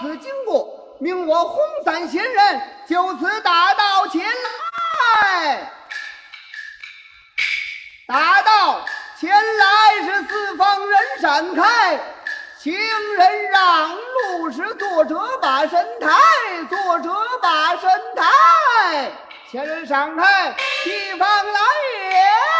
此经过，命我轰散闲人，就此打道前来。打道前来是四方人闪开，行人让路是作者把神抬，作者把神抬，前人闪开，地方来也。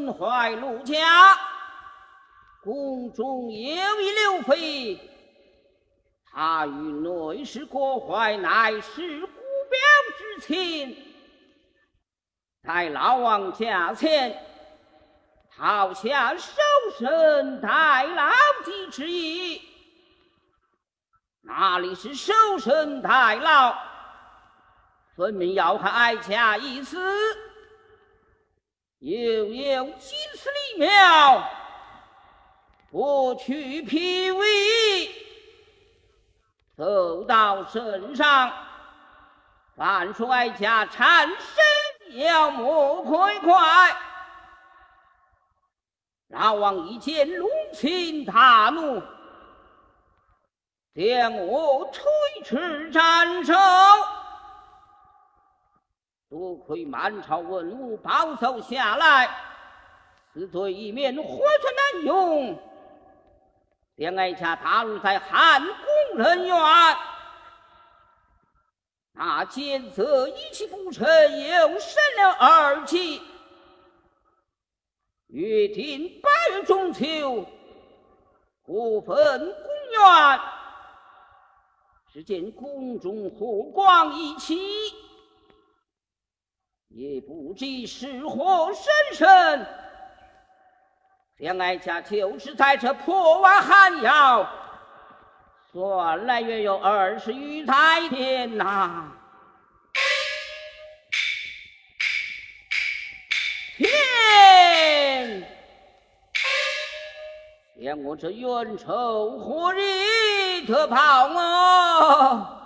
身怀陆家，宫中有一刘妃。她与内侍郭槐乃是姑表之亲，在老王家前讨下守身待老之意，哪里是守身待老？分明要害哀家一死，又有金丝李苗，不去脾胃。走到身上，凡说哀家缠身要莫快快。老王一见龙心大怒，将我推斥斩首。多亏满朝文武保守下来，此罪一免活存难用。将哀家打入在汉宫人员，那奸贼一气不成，又生了二计。约定八月中秋，各分宫院。只见宫中火光一起，也不知是火生生。将哀家就是在这破瓦寒窑，算来约有二十余载天呐、天！连我这冤仇火里特跑我！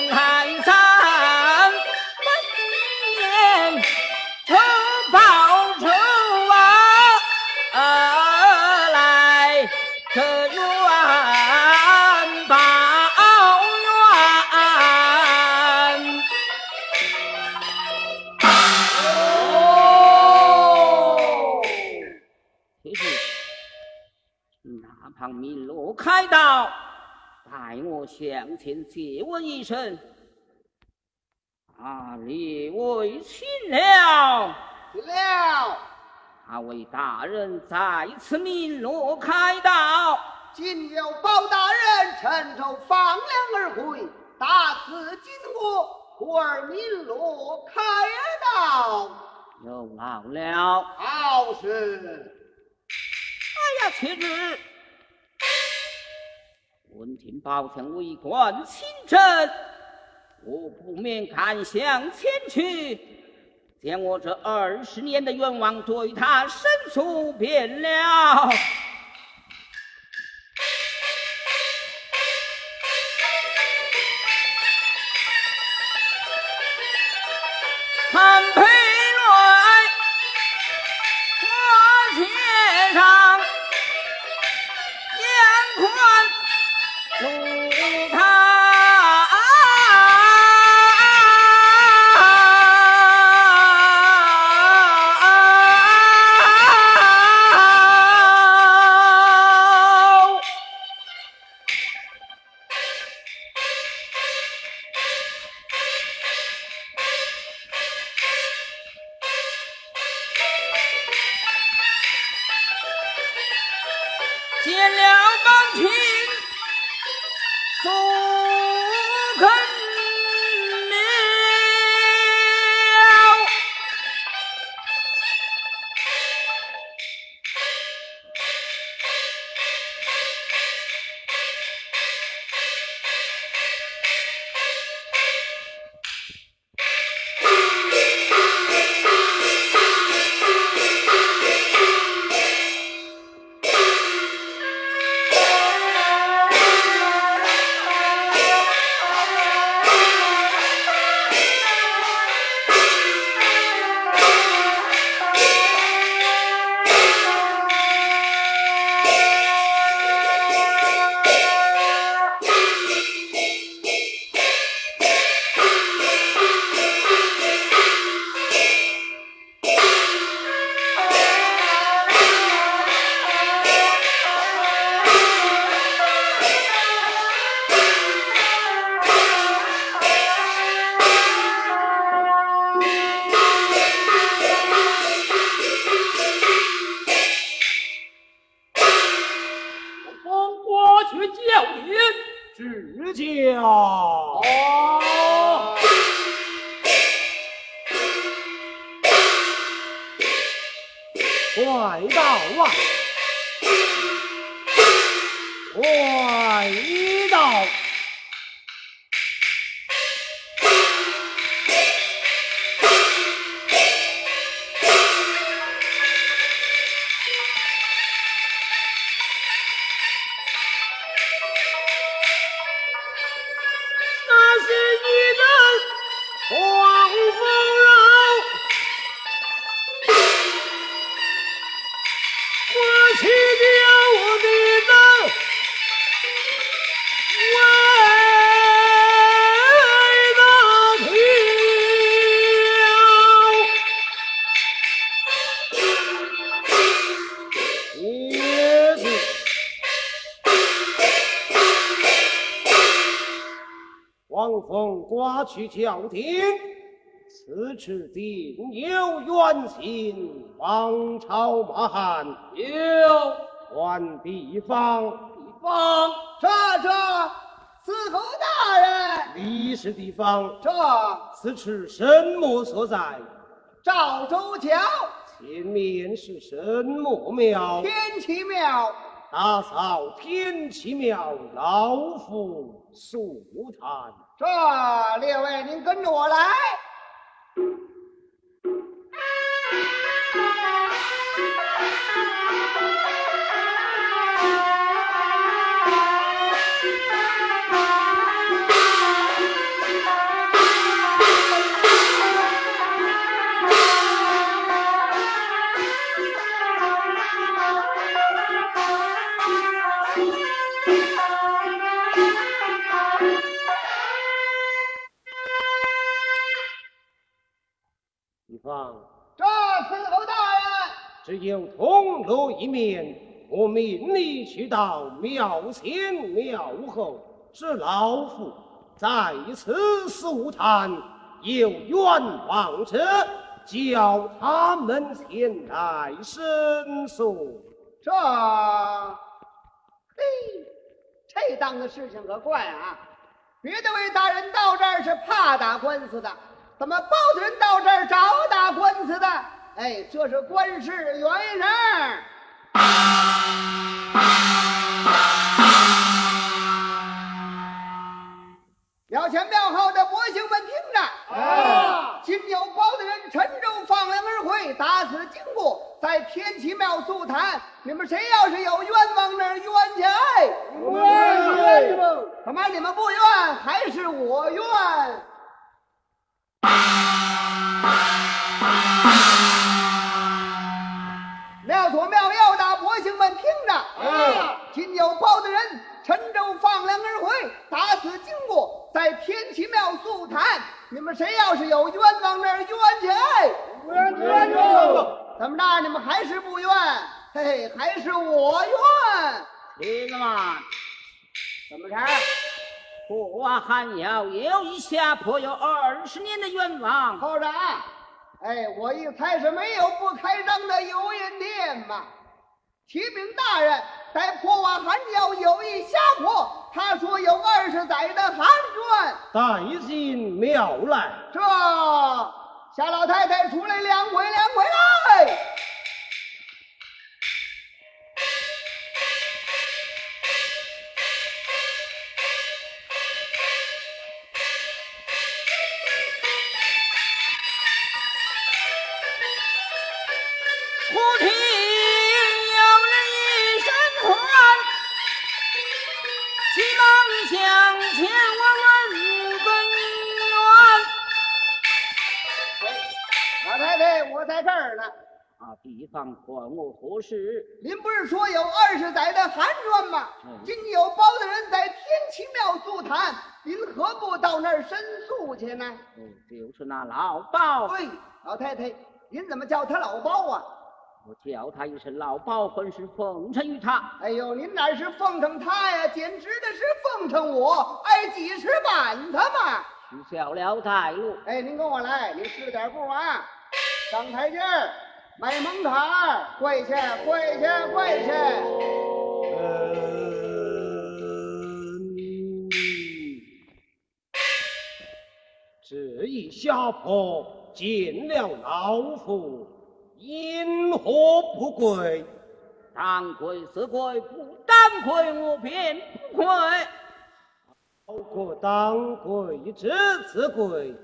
爷，我我向前借问一声，啊，列位请了，请了。啊，为大人再次鸣锣开道。今有包大人趁手放粮而回，大赐金货，故而鸣锣开道。有劳了。好事。哎呀，去日闻听宝强为官清正，我不免赶向前去。将我这二十年的愿望对他申诉遍了。去叫停，此次定有冤情，王朝马汉有换地方，地方这这司徒大人，你是地方这此处什么所在？赵州桥前面是什么庙？天齐庙。打扫天齐庙，老夫速谈。这列位，您跟着我来。一面。我命你去到庙前庙后，是老夫在此素谈有冤枉者，叫他们前来申诉。这，嘿，这档子事情可怪啊！别的位大人到这儿是怕打官司的，怎么包大人到这儿找打官司的？哎，这是官事原人。庙前庙后的百姓们听着，啊今有包大人陈州放粮而回，打此经过，在天齐庙诉谈。你们谁要是有冤枉那儿冤去？哎，冤冤怎么你们不冤，还是我冤？今有包大人陈州放粮而回，打死经过，在天齐庙诉谈。你们谁要是有冤枉那儿冤去？哎，冤冤冤！怎么着？你们还是不冤？嘿嘿，还是我冤？李子嘛，怎么着？我还要有一下颇有二十年的冤枉。后长，哎，我一猜是没有不开张的油盐店嘛。启禀大人，在破瓦寒窑有一虾婆，他说有二十载的寒砖。带进庙来。这夏老太太出来两回两回来。忽听在这儿呢。啊，地方管我何事？您不是说有二十载的寒冤吗？嗯今有包大人在天齐庙诉谈，您何不到那儿申诉去呢？哦，就是那老包，对，老太太，您怎么叫他老包啊？我叫他一声老包，本是奉承于他。哎呦，您哪是奉承他呀，简直的是奉承我，挨几十板他嘛！取消了带路，哎，您跟我来，您试点步啊，上台阶儿，迈门槛儿，跪下，跪下，跪下。嗯，这一下婆见了老夫，因何不跪？当跪是归，不当跪我便不归。包括当跪之自跪，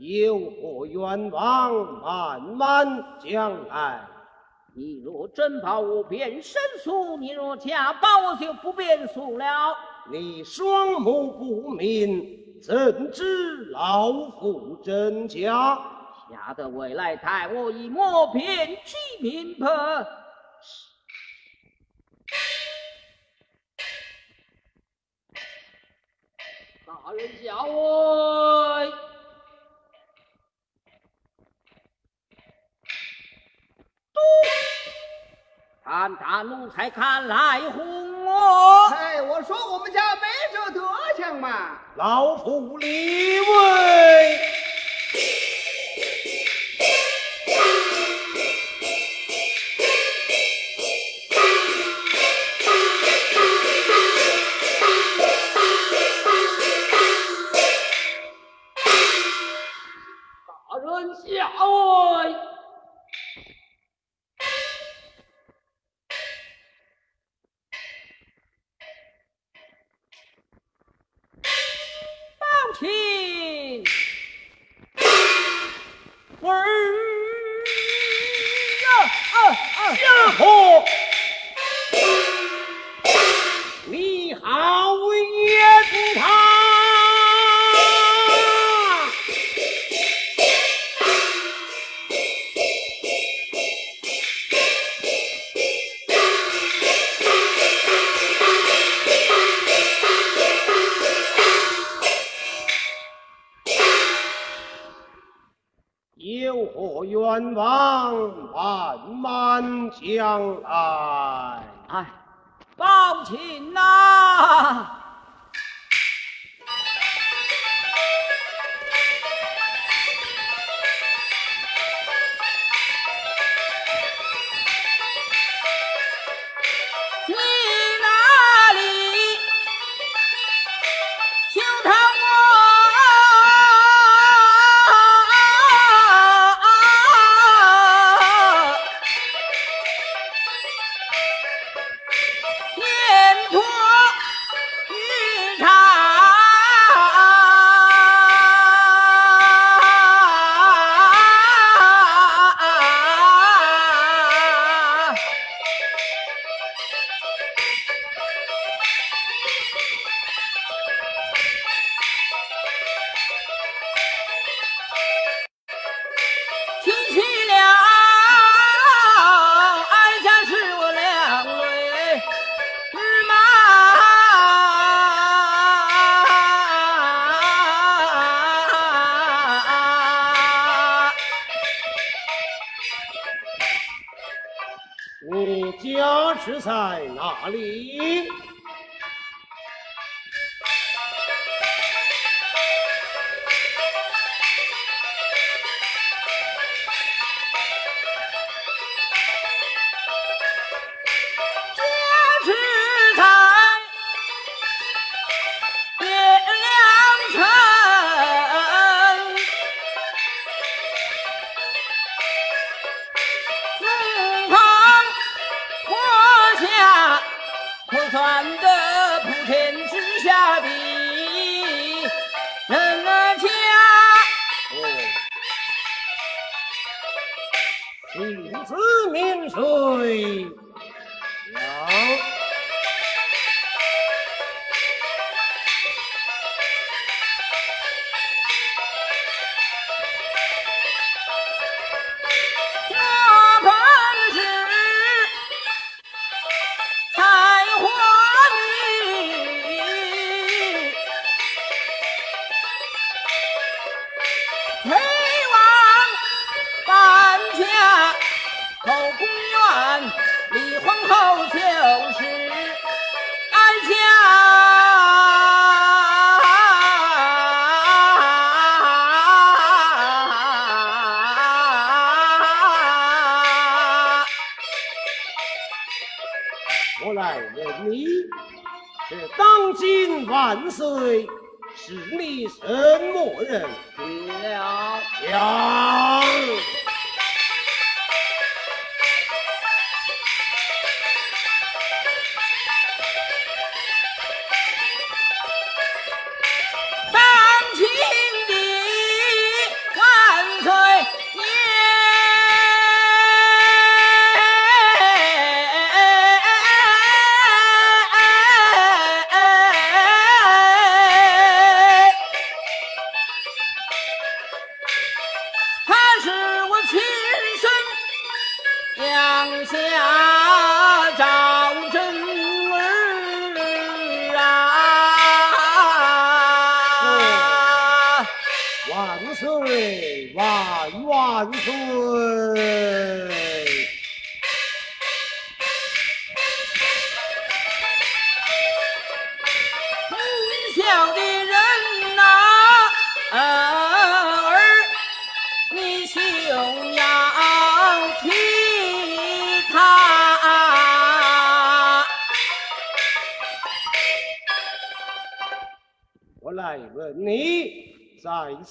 有何冤枉？慢慢讲来。你若真把我便申诉，你若假保我就不便诉了。你双目不明，怎知老夫真假？吓得未来太我一摸便知明白。大人下位。看大奴才看来哄我，哎，我说我们家没这德行嘛。老夫立位。儿呀啊啊！家伙，万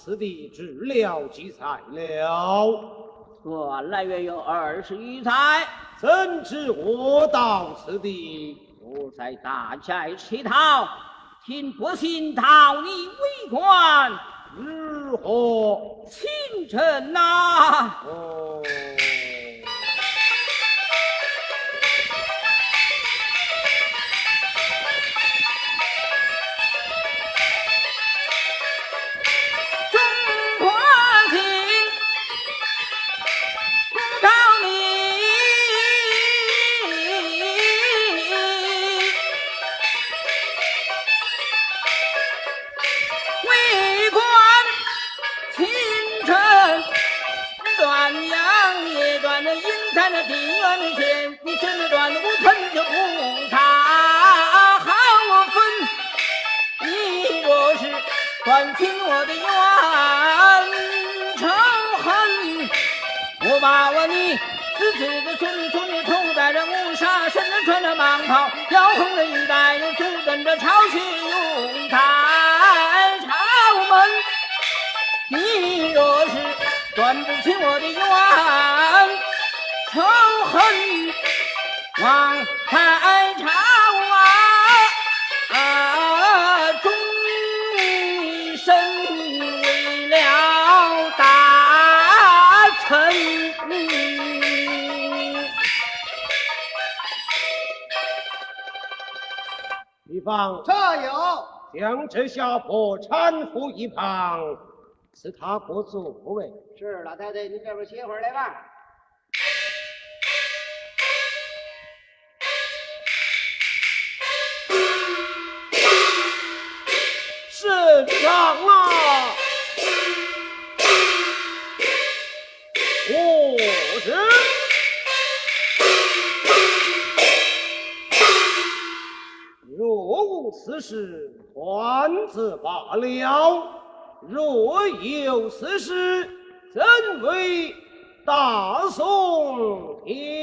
此地治疗几载了？我来约有二十余载。怎知我到此地，我在大寨乞讨，听不信讨你为官，如何？清晨呐。哦。把我你子子的孙孙女头戴着乌纱，身上穿着蟒袍，腰横着玉带，又足蹬着朝靴，用在朝门。你若是断不起我的冤仇恨，忘他方这有将这下婆搀扶一旁，是他国足不为。是老太太，你这边歇会儿来吧。是长啊！此事团子罢了。若有此事，怎为大宋天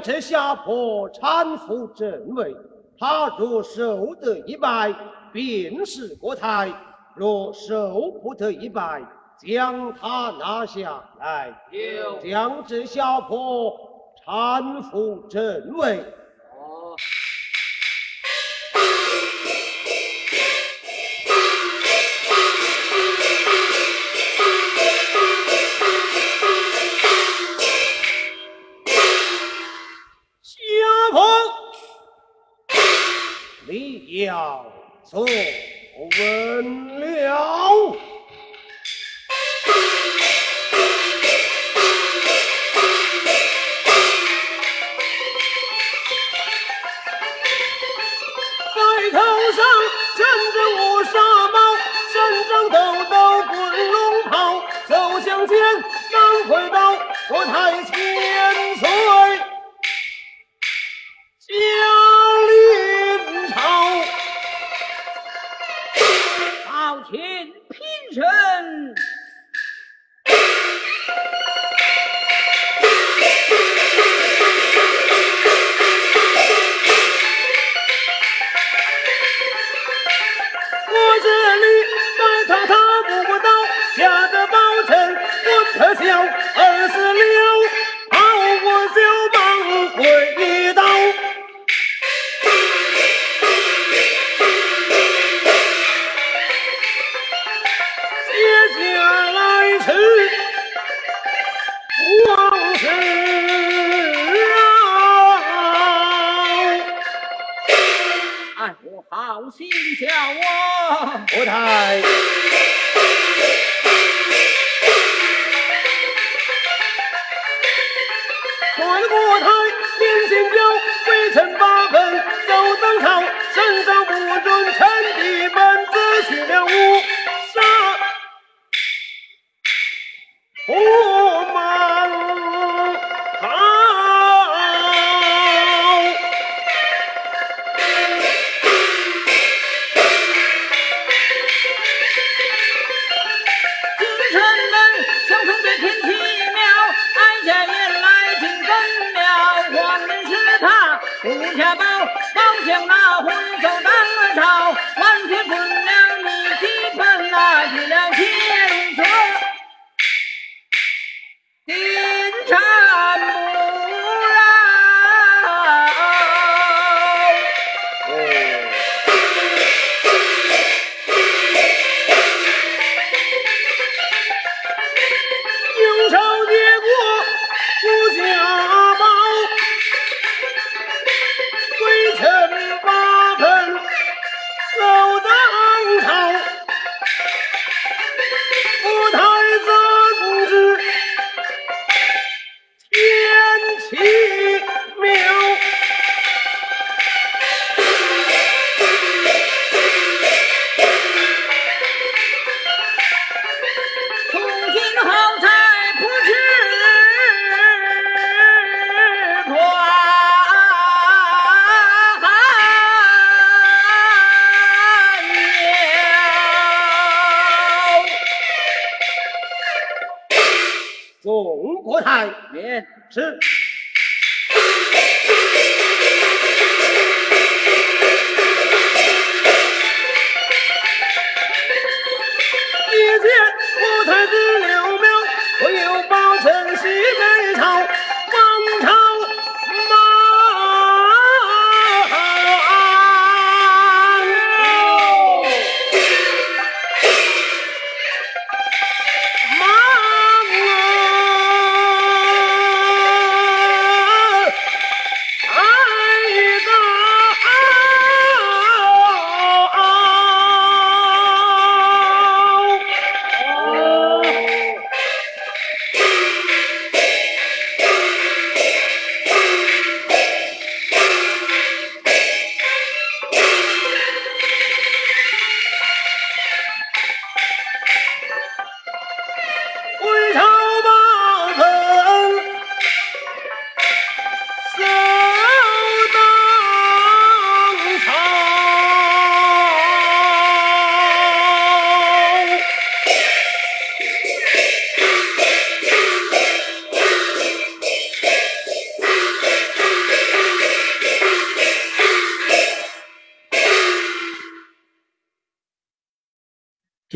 这下坡搀扶正位，他若受得一拜，便是国台；若受不得一拜，将他拿下来，将这下坡搀扶正位。坐稳了，在头上站着乌纱帽，身上抖抖滚龙袍，走向前赶快到我台千有宝臣西北朝，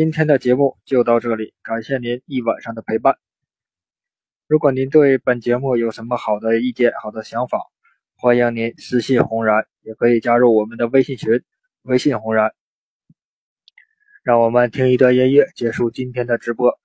今天的节目就到这里，感谢您一晚上的陪伴。如果您对本节目有什么好的意见、好的想法，欢迎您私信红然，也可以加入我们的微信群，微信红然。让我们听一段音乐，结束今天的直播。